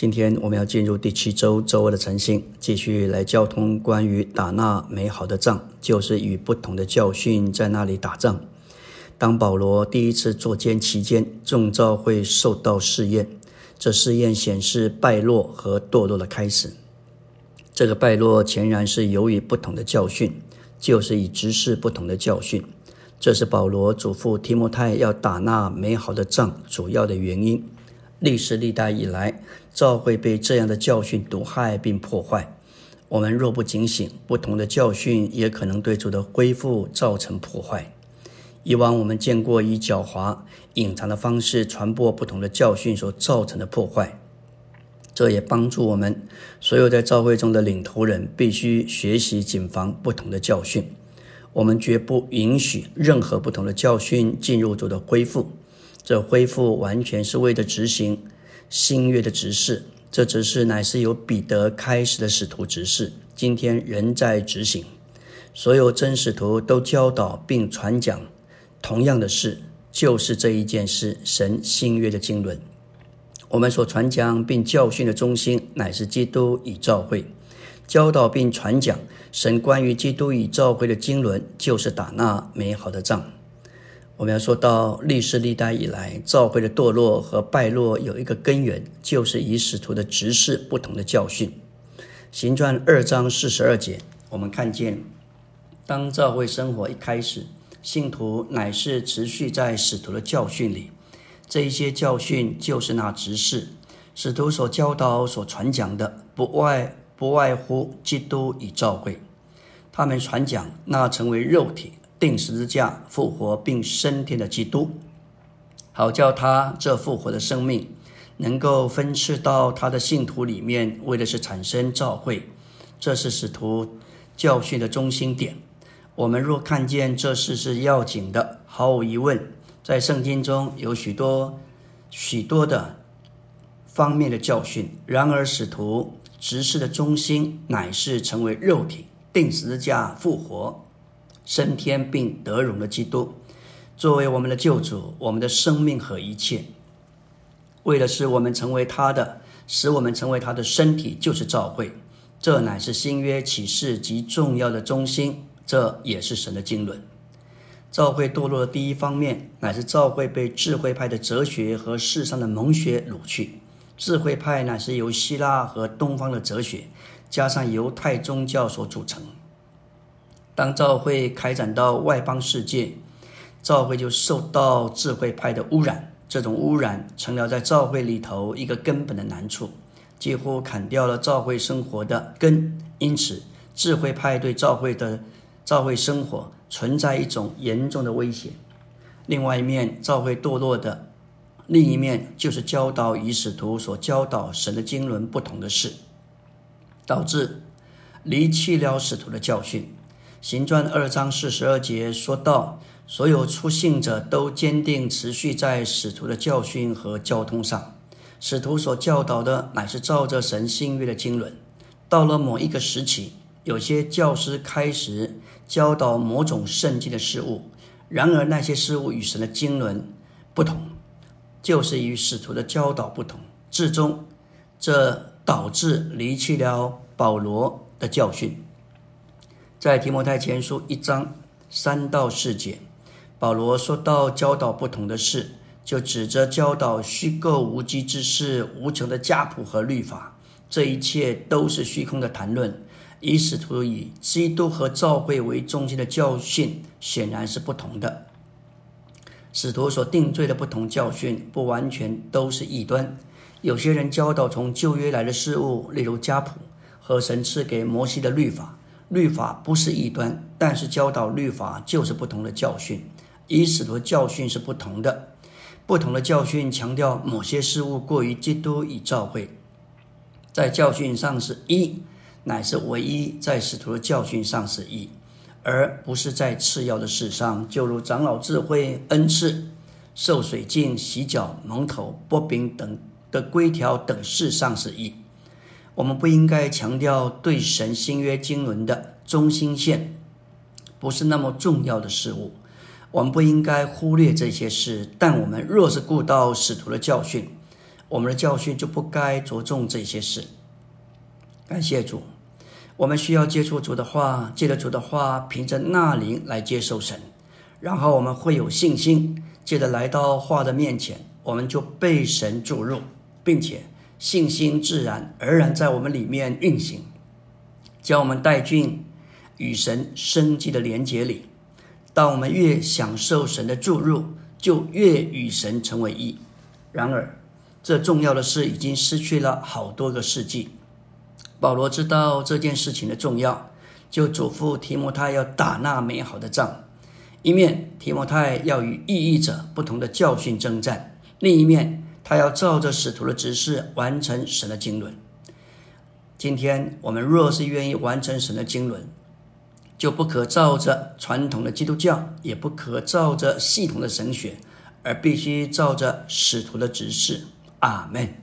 今天我们要进入第七周周二的晨星，继续来交通关于打那美好的仗，就是与不同的教训在那里打仗。当保罗第一次坐监期间，众召会受到试验，这试验显示败落和堕落的开始。这个败落显然是由于不同的教训，就是以直视不同的教训。这是保罗嘱咐提摩太要打那美好的仗主要的原因。历史历代以来，教会被这样的教训毒害并破坏。我们若不警醒，不同的教训也可能对主的恢复造成破坏。以往我们见过以狡猾、隐藏的方式传播不同的教训所造成的破坏，这也帮助我们所有在教会中的领头人必须学习谨防不同的教训。我们绝不允许任何不同的教训进入主的恢复。这恢复完全是为了执行新约的执事，这执事乃是由彼得开始的使徒执事，今天仍在执行。所有真使徒都教导并传讲同样的事，就是这一件事：神新约的经纶。我们所传讲并教训的中心乃是基督与教会，教导并传讲神关于基督与教会的经纶，就是打那美好的仗。我们要说到历世历代以来，教会的堕落和败落有一个根源，就是以使徒的执事不同的教训。行传二章四十二节，我们看见，当教会生活一开始，信徒乃是持续在使徒的教训里。这一些教训就是那执事使徒所教导、所传讲的，不外不外乎基督与教会。他们传讲那成为肉体。定十字架复活并升天的基督，好叫他这复活的生命能够分赐到他的信徒里面，为的是产生召会。这是使徒教训的中心点。我们若看见这事是要紧的，毫无疑问，在圣经中有许多许多的方面的教训。然而，使徒执事的中心乃是成为肉体，定十字架复活。升天并得荣的基督，作为我们的救主，我们的生命和一切，为的是我们成为他的，使我们成为他的身体，就是教会。这乃是新约启示极重要的中心，这也是神的经纶。教会堕落的第一方面，乃是教会被智慧派的哲学和世上的蒙学掳去。智慧派乃是由希腊和东方的哲学，加上犹太宗教所组成。当教会开展到外邦世界，教会就受到智慧派的污染。这种污染成了在教会里头一个根本的难处，几乎砍掉了教会生活的根。因此，智慧派对教会的教会生活存在一种严重的威胁。另外一面，教会堕落的另一面，就是教导与使徒所教导神的经纶不同的事，导致离弃了使徒的教训。行传二章四十二节说到，所有出信者都坚定持续在使徒的教训和交通上。使徒所教导的乃是照着神新约的经纶。到了某一个时期，有些教师开始教导某种圣经的事物，然而那些事物与神的经纶不同，就是与使徒的教导不同。至终，这导致离弃了保罗的教训。在提摩太前书一章三到四节，保罗说到教导不同的事，就指着教导虚构无稽之事、无穷的家谱和律法，这一切都是虚空的谈论。以使徒以基督和教会为中心的教训，显然是不同的。使徒所定罪的不同教训，不完全都是异端。有些人教导从旧约来的事物，例如家谱和神赐给摩西的律法。律法不是异端，但是教导律法就是不同的教训。以使徒教训是不同的，不同的教训强调某些事物过于基督与教会，在教训上是一，乃是唯一；在使徒的教训上是一，而不是在次要的事上，就如长老智慧、恩赐、受水浸、洗脚、蒙头、剥饼等的规条等事上是一。我们不应该强调对神新约经纶的中心线，不是那么重要的事物。我们不应该忽略这些事，但我们若是顾到使徒的教训，我们的教训就不该着重这些事。感谢主，我们需要接触主的话，借着主的话，凭着那灵来接受神，然后我们会有信心，借着来到话的面前，我们就被神注入，并且信心自然而然在我们里面运行，将我们带进与神生机的连结里。当我们越享受神的注入，就越与神成为一。然而，这重要的事已经失去了好多个世纪。保罗知道这件事情的重要，就嘱咐提摩太要打那美好的仗。一面，提摩太要与异议者不同的教训征战；另一面，他要照着使徒的指示完成神的经纶。今天我们若是愿意完成神的经纶，就不可照着传统的基督教，也不可照着系统的神学，而必须照着使徒的指示。阿门。